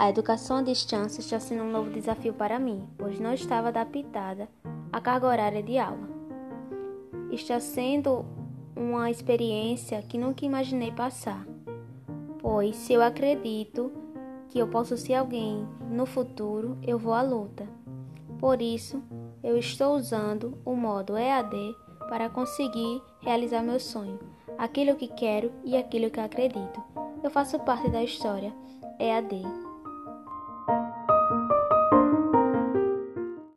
A educação à distância está sendo um novo desafio para mim, pois não estava adaptada à carga horária de aula. Está sendo uma experiência que nunca imaginei passar, pois se eu acredito que eu posso ser alguém no futuro, eu vou à luta. Por isso, eu estou usando o modo EAD para conseguir realizar meu sonho, aquilo que quero e aquilo que acredito. Eu faço parte da história EAD.